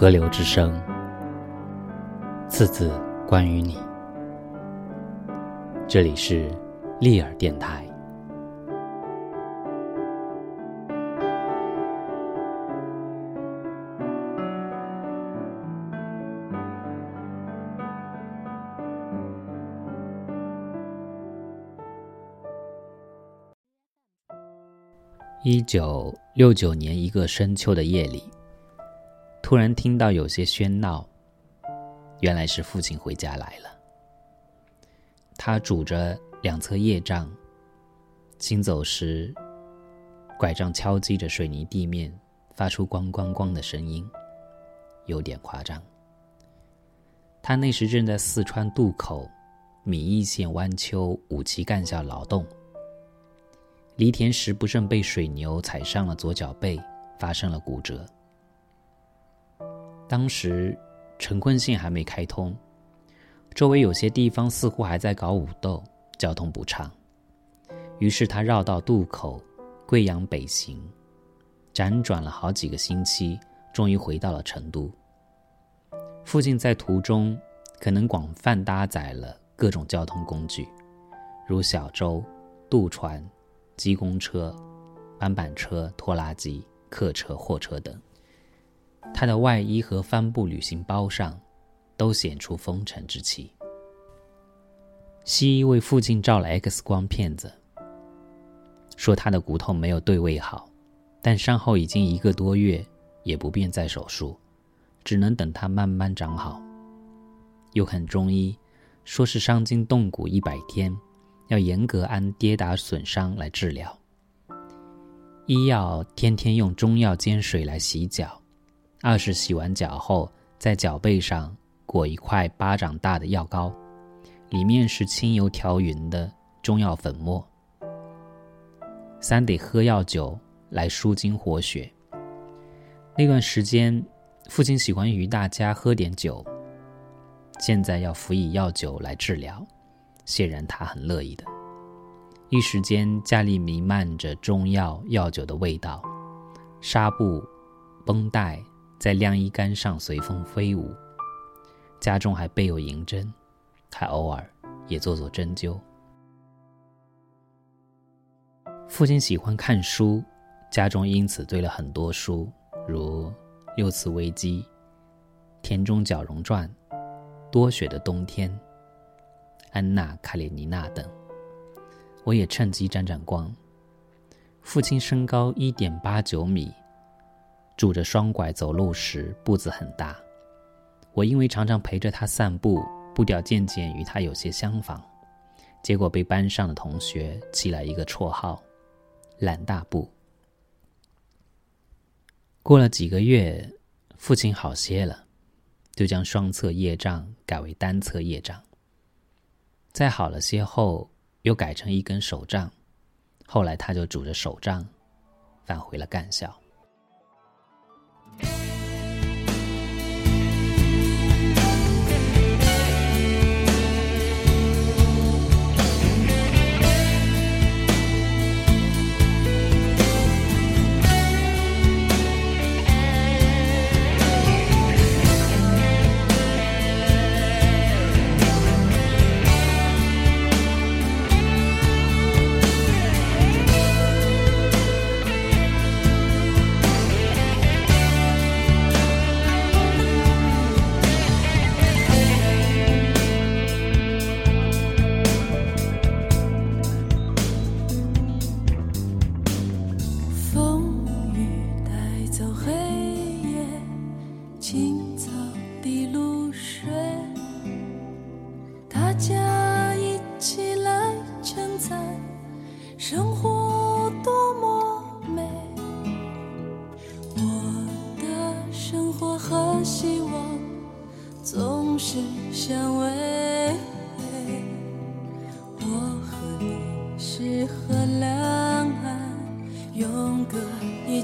河流之声，次次关于你。这里是利尔电台。一九六九年一个深秋的夜里，突然听到有些喧闹，原来是父亲回家来了。他拄着两侧业杖，行走时，拐杖敲击着水泥地面，发出“咣咣咣”的声音，有点夸张。他那时正在四川渡口米易县湾丘五七干校劳动。犁田时不慎被水牛踩伤了左脚背，发生了骨折。当时陈坤线还没开通，周围有些地方似乎还在搞武斗，交通不畅。于是他绕到渡口，贵阳北行，辗转了好几个星期，终于回到了成都。父亲在途中可能广泛搭载了各种交通工具，如小舟、渡船。机公车、板板车、拖拉机、客车、货车等，他的外衣和帆布旅行包上都显出风尘之气。西医为父亲照了 X 光片子，说他的骨头没有对位好，但伤后已经一个多月，也不便再手术，只能等他慢慢长好。又看中医，说是伤筋动骨一百天。要严格按跌打损伤来治疗。医药天天用中药煎水来洗脚，二是洗完脚后在脚背上裹一块巴掌大的药膏，里面是清油调匀的中药粉末。三得喝药酒来舒筋活血。那段时间，父亲喜欢与大家喝点酒，现在要辅以药酒来治疗。显然他很乐意的。一时间，家里弥漫着中药药酒的味道，纱布、绷带在晾衣杆上随风飞舞。家中还备有银针，还偶尔也做做针灸。父亲喜欢看书，家中因此堆了很多书，如《六次危机》《田中角荣传》《多雪的冬天》。安娜·卡列尼娜等，我也趁机沾沾光。父亲身高一点八九米，拄着双拐走路时步子很大。我因为常常陪着他散步，步调渐渐与他有些相仿，结果被班上的同学起了一个绰号“懒大步”。过了几个月，父亲好些了，就将双侧业障改为单侧业障。再好了些后，又改成一根手杖。后来他就拄着手杖，返回了干校。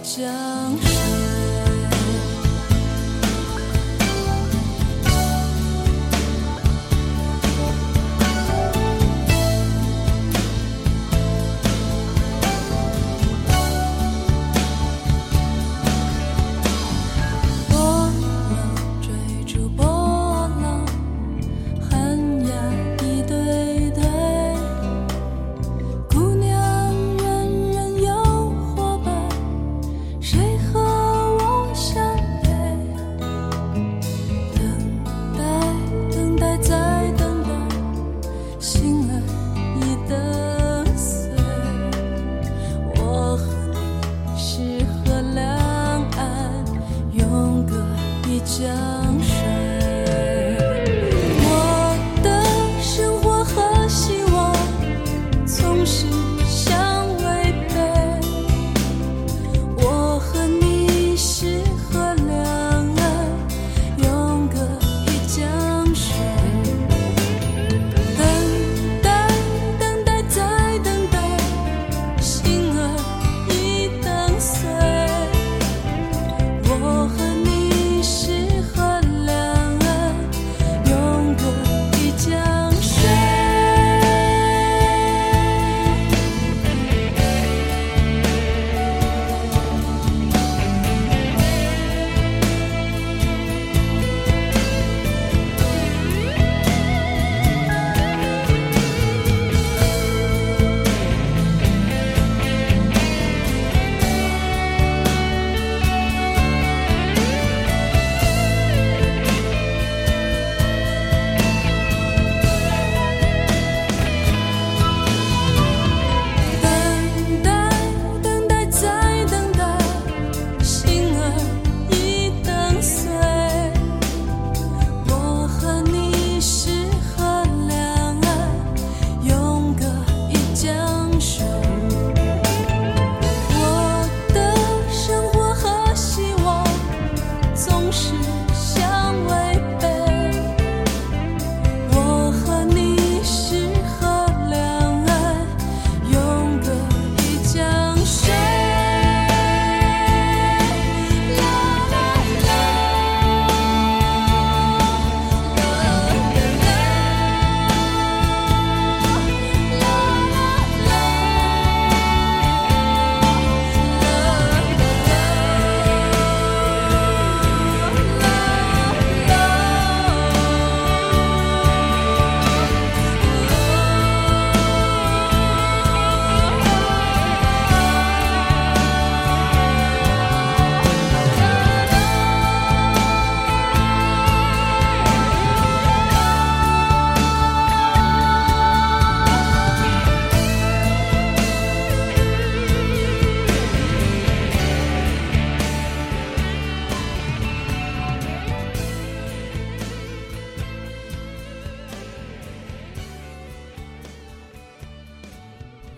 江山。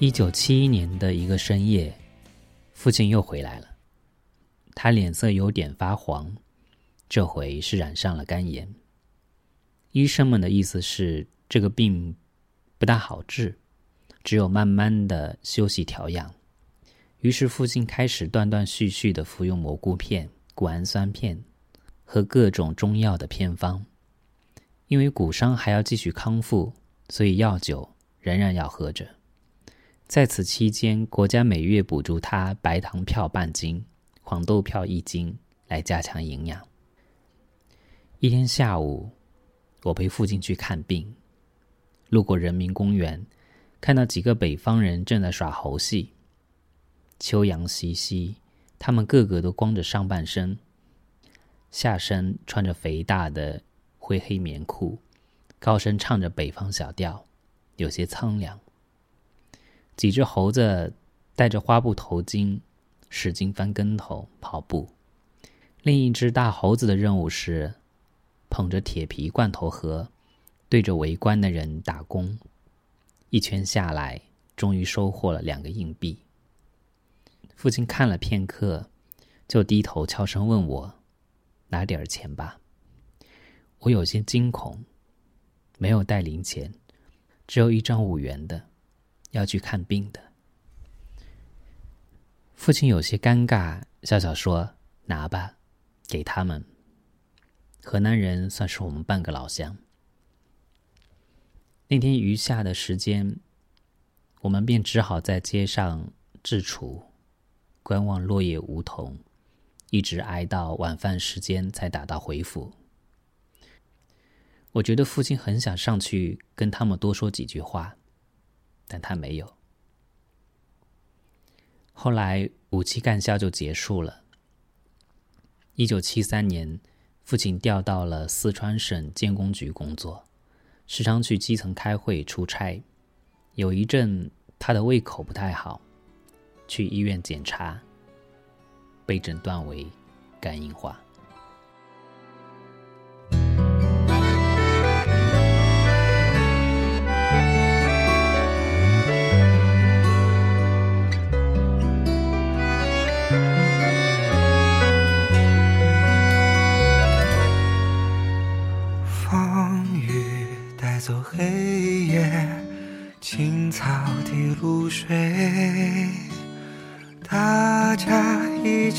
一九七一年的一个深夜，父亲又回来了。他脸色有点发黄，这回是染上了肝炎。医生们的意思是，这个病不大好治，只有慢慢的休息调养。于是父亲开始断断续续的服用蘑菇片、谷氨酸片和各种中药的偏方。因为骨伤还要继续康复，所以药酒仍然要喝着。在此期间，国家每月补助他白糖票半斤、黄豆票一斤，来加强营养。一天下午，我陪父亲去看病，路过人民公园，看到几个北方人正在耍猴戏。秋阳西溪，他们个个都光着上半身，下身穿着肥大的灰黑棉裤，高声唱着北方小调，有些苍凉。几只猴子戴着花布头巾，使劲翻跟头跑步。另一只大猴子的任务是捧着铁皮罐头盒，对着围观的人打工。一圈下来，终于收获了两个硬币。父亲看了片刻，就低头悄声问我：“拿点钱吧。”我有些惊恐，没有带零钱，只有一张五元的。要去看病的，父亲有些尴尬，笑笑说：“拿吧，给他们。”河南人算是我们半个老乡。那天余下的时间，我们便只好在街上置储，观望落叶梧桐，一直挨到晚饭时间才打道回府。我觉得父亲很想上去跟他们多说几句话。但他没有。后来五期干校就结束了。一九七三年，父亲调到了四川省建工局工作，时常去基层开会出差。有一阵，他的胃口不太好，去医院检查，被诊断为肝硬化。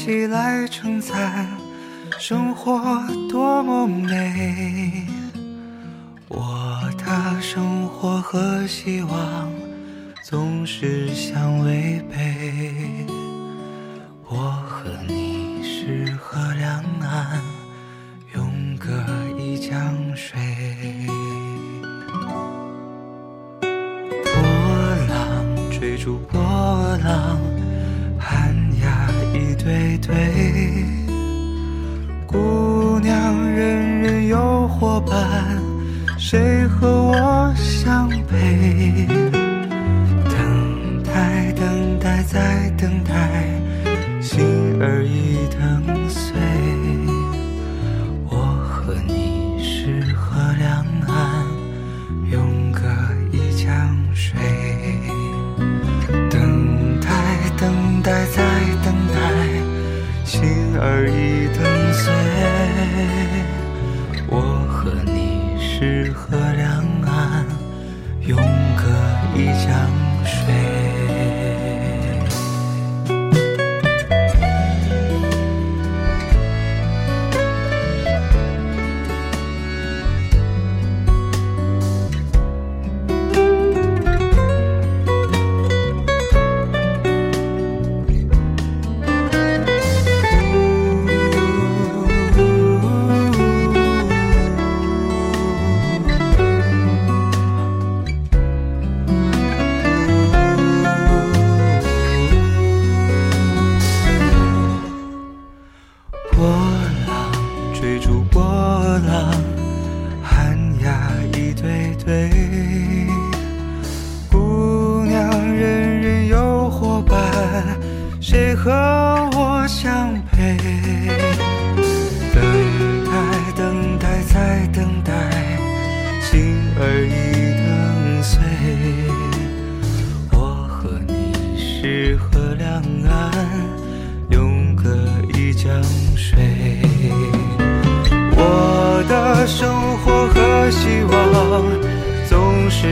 起来称赞生活多么美。我的生活和希望总是相违背，我和你是河两岸，永隔一江水。住波浪，寒鸦一对对，姑娘人人有伙伴，谁和我相陪？等待，等待，再等待，心儿已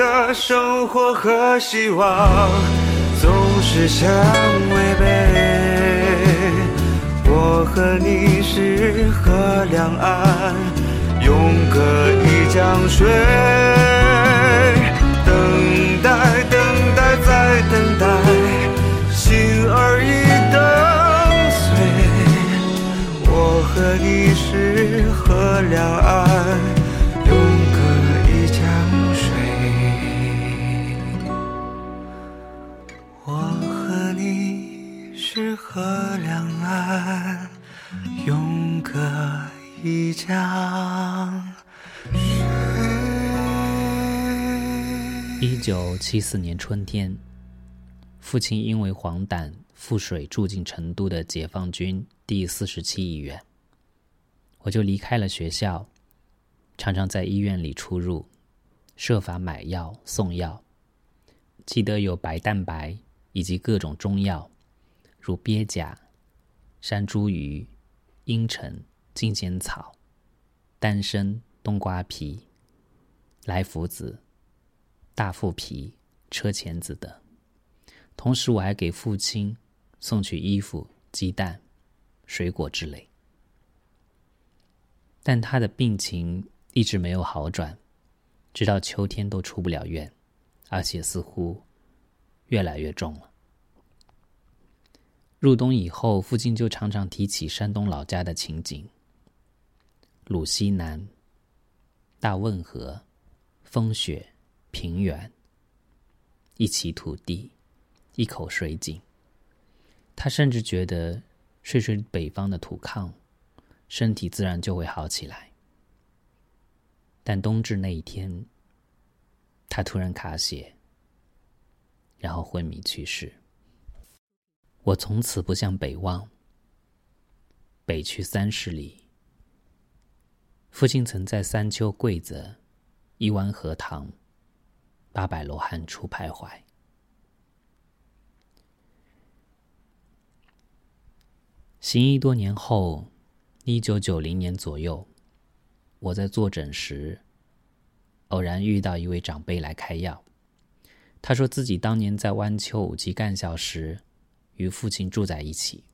的生活和希望。总是相违背。我和你是河两岸，永隔一江水。等待，等待，再等待，心儿已等碎。我和你是河两岸。九七四年春天，父亲因为黄疸腹水住进成都的解放军第四十七医院，我就离开了学校，常常在医院里出入，设法买药送药。记得有白蛋白以及各种中药。如鳖甲、山茱萸、茵陈、金钱草、丹参、冬瓜皮、来福子、大腹皮、车前子等。同时，我还给父亲送去衣服、鸡蛋、水果之类。但他的病情一直没有好转，直到秋天都出不了院，而且似乎越来越重了。入冬以后，父亲就常常提起山东老家的情景：鲁西南、大汶河、风雪、平原，一畦土地，一口水井。他甚至觉得睡睡北方的土炕，身体自然就会好起来。但冬至那一天，他突然卡血，然后昏迷去世。我从此不向北望。北去三十里。父亲曾在三秋桂子、一湾荷塘、八百罗汉处徘徊。行医多年后，一九九零年左右，我在坐诊时，偶然遇到一位长辈来开药。他说自己当年在湾丘五级干校时，与父亲住在一起。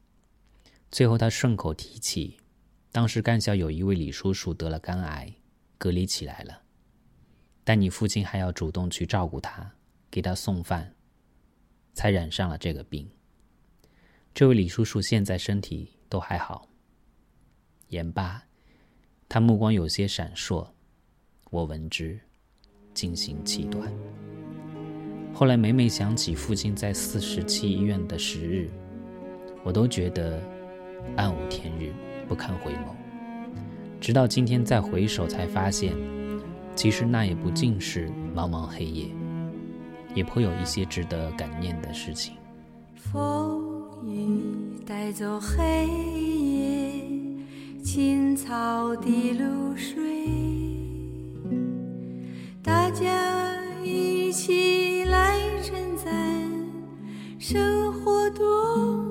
最后他顺口提起，当时干校有一位李叔叔得了肝癌，隔离起来了，但你父亲还要主动去照顾他，给他送饭，才染上了这个病。这位李叔叔现在身体都还好。言罢，他目光有些闪烁，我闻之，惊心气短。后来每每想起父亲在四十七医院的时日，我都觉得暗无天日，不堪回眸。直到今天再回首，才发现，其实那也不尽是茫茫黑夜，也颇有一些值得感念的事情。风雨带走黑夜，青草的露水，大家一起来称赞。生活多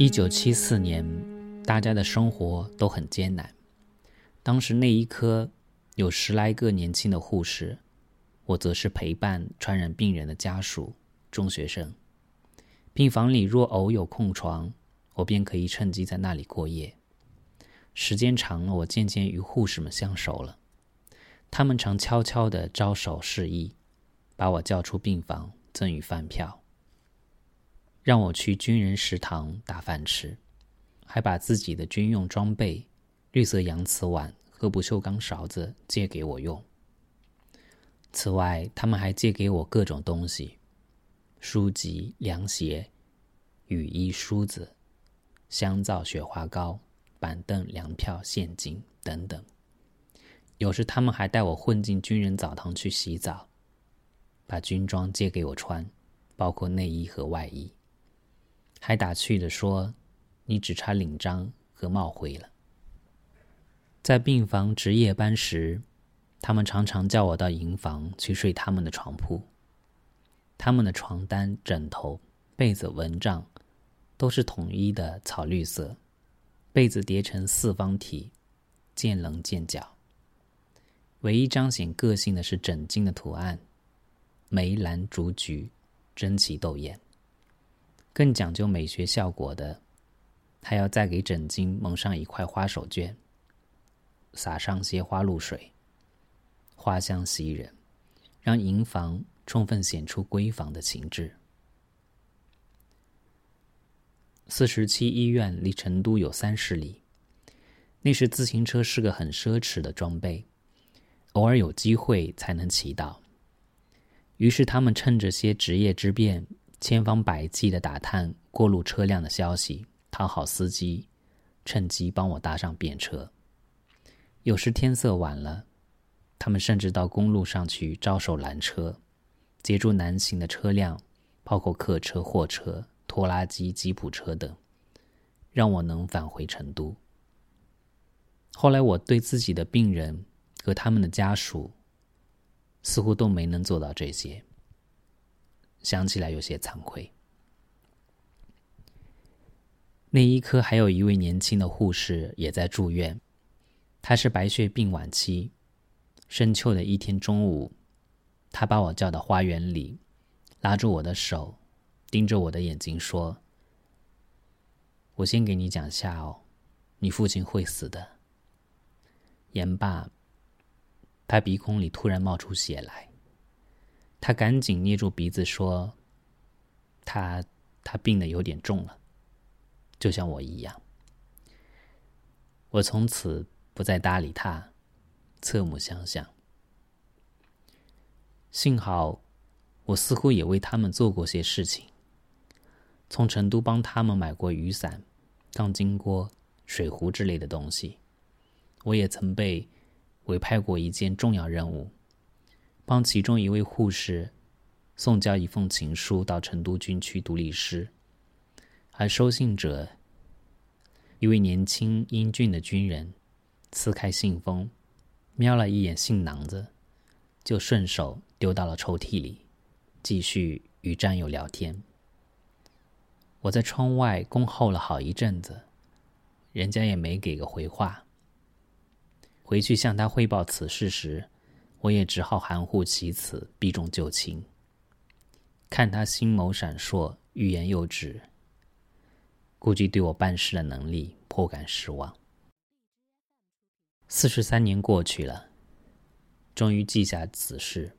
一九七四年，大家的生活都很艰难。当时内医科有十来个年轻的护士，我则是陪伴传染病人的家属、中学生。病房里若偶有空床，我便可以趁机在那里过夜。时间长了，我渐渐与护士们相熟了。他们常悄悄地招手示意，把我叫出病房，赠予饭票，让我去军人食堂打饭吃，还把自己的军用装备——绿色洋瓷碗和不锈钢勺子借给我用。此外，他们还借给我各种东西：书籍、凉鞋、雨衣、梳子、香皂、雪花膏、板凳、粮票、现金等等。有时他们还带我混进军人澡堂去洗澡，把军装借给我穿，包括内衣和外衣，还打趣地说：“你只差领章和帽徽了。”在病房值夜班时，他们常常叫我到营房去睡他们的床铺。他们的床单、枕头、被子、蚊帐都是统一的草绿色，被子叠成四方体，见棱见角。唯一彰显个性的是枕巾的图案，梅兰竹菊，争奇斗艳。更讲究美学效果的，还要再给枕巾蒙上一块花手绢，撒上些花露水，花香袭人，让营房充分显出闺房的情致。四十七医院离成都有三十里，那时自行车是个很奢侈的装备。偶尔有机会才能骑到，于是他们趁着些职业之便，千方百计的打探过路车辆的消息，讨好司机，趁机帮我搭上便车。有时天色晚了，他们甚至到公路上去招手拦车，截住难行的车辆，包括客车、货车、拖拉机、吉普车等，让我能返回成都。后来我对自己的病人。和他们的家属似乎都没能做到这些，想起来有些惭愧。内医科还有一位年轻的护士也在住院，她是白血病晚期。深秋的一天中午，她把我叫到花园里，拉住我的手，盯着我的眼睛说：“我先给你讲下哦，你父亲会死的。”言罢。他鼻孔里突然冒出血来，他赶紧捏住鼻子说：“他他病得有点重了，就像我一样。”我从此不再搭理他，侧目相向。幸好，我似乎也为他们做过些事情，从成都帮他们买过雨伞、钢筋锅、水壶之类的东西。我也曾被。委派过一件重要任务，帮其中一位护士送交一封情书到成都军区独立师，而收信者一位年轻英俊的军人，撕开信封，瞄了一眼信囊子，就顺手丢到了抽屉里，继续与战友聊天。我在窗外恭候了好一阵子，人家也没给个回话。回去向他汇报此事时，我也只好含糊其辞，避重就轻。看他心眸闪烁，欲言又止，估计对我办事的能力颇感失望。四十三年过去了，终于记下此事，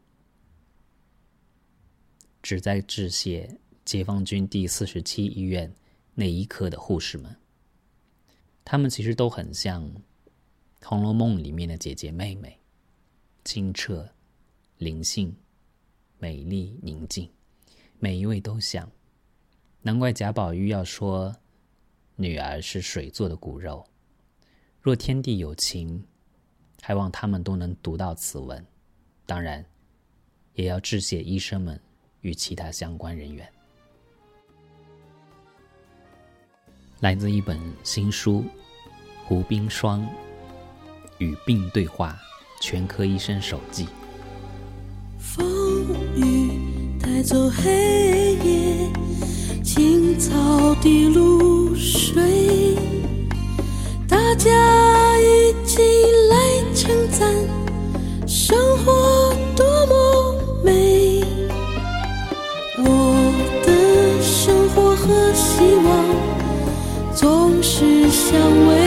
旨在致谢解放军第四十七医院内医科的护士们。他们其实都很像。《红楼梦》里面的姐姐妹妹，清澈、灵性、美丽、宁静，每一位都像。难怪贾宝玉要说，女儿是水做的骨肉。若天地有情，还望他们都能读到此文。当然，也要致谢医生们与其他相关人员。来自一本新书《胡冰霜》。与病对话，全科医生手记，风雨带走黑夜，青草滴露水，大家一起来称赞生活多么美。我的生活和希望总是相违。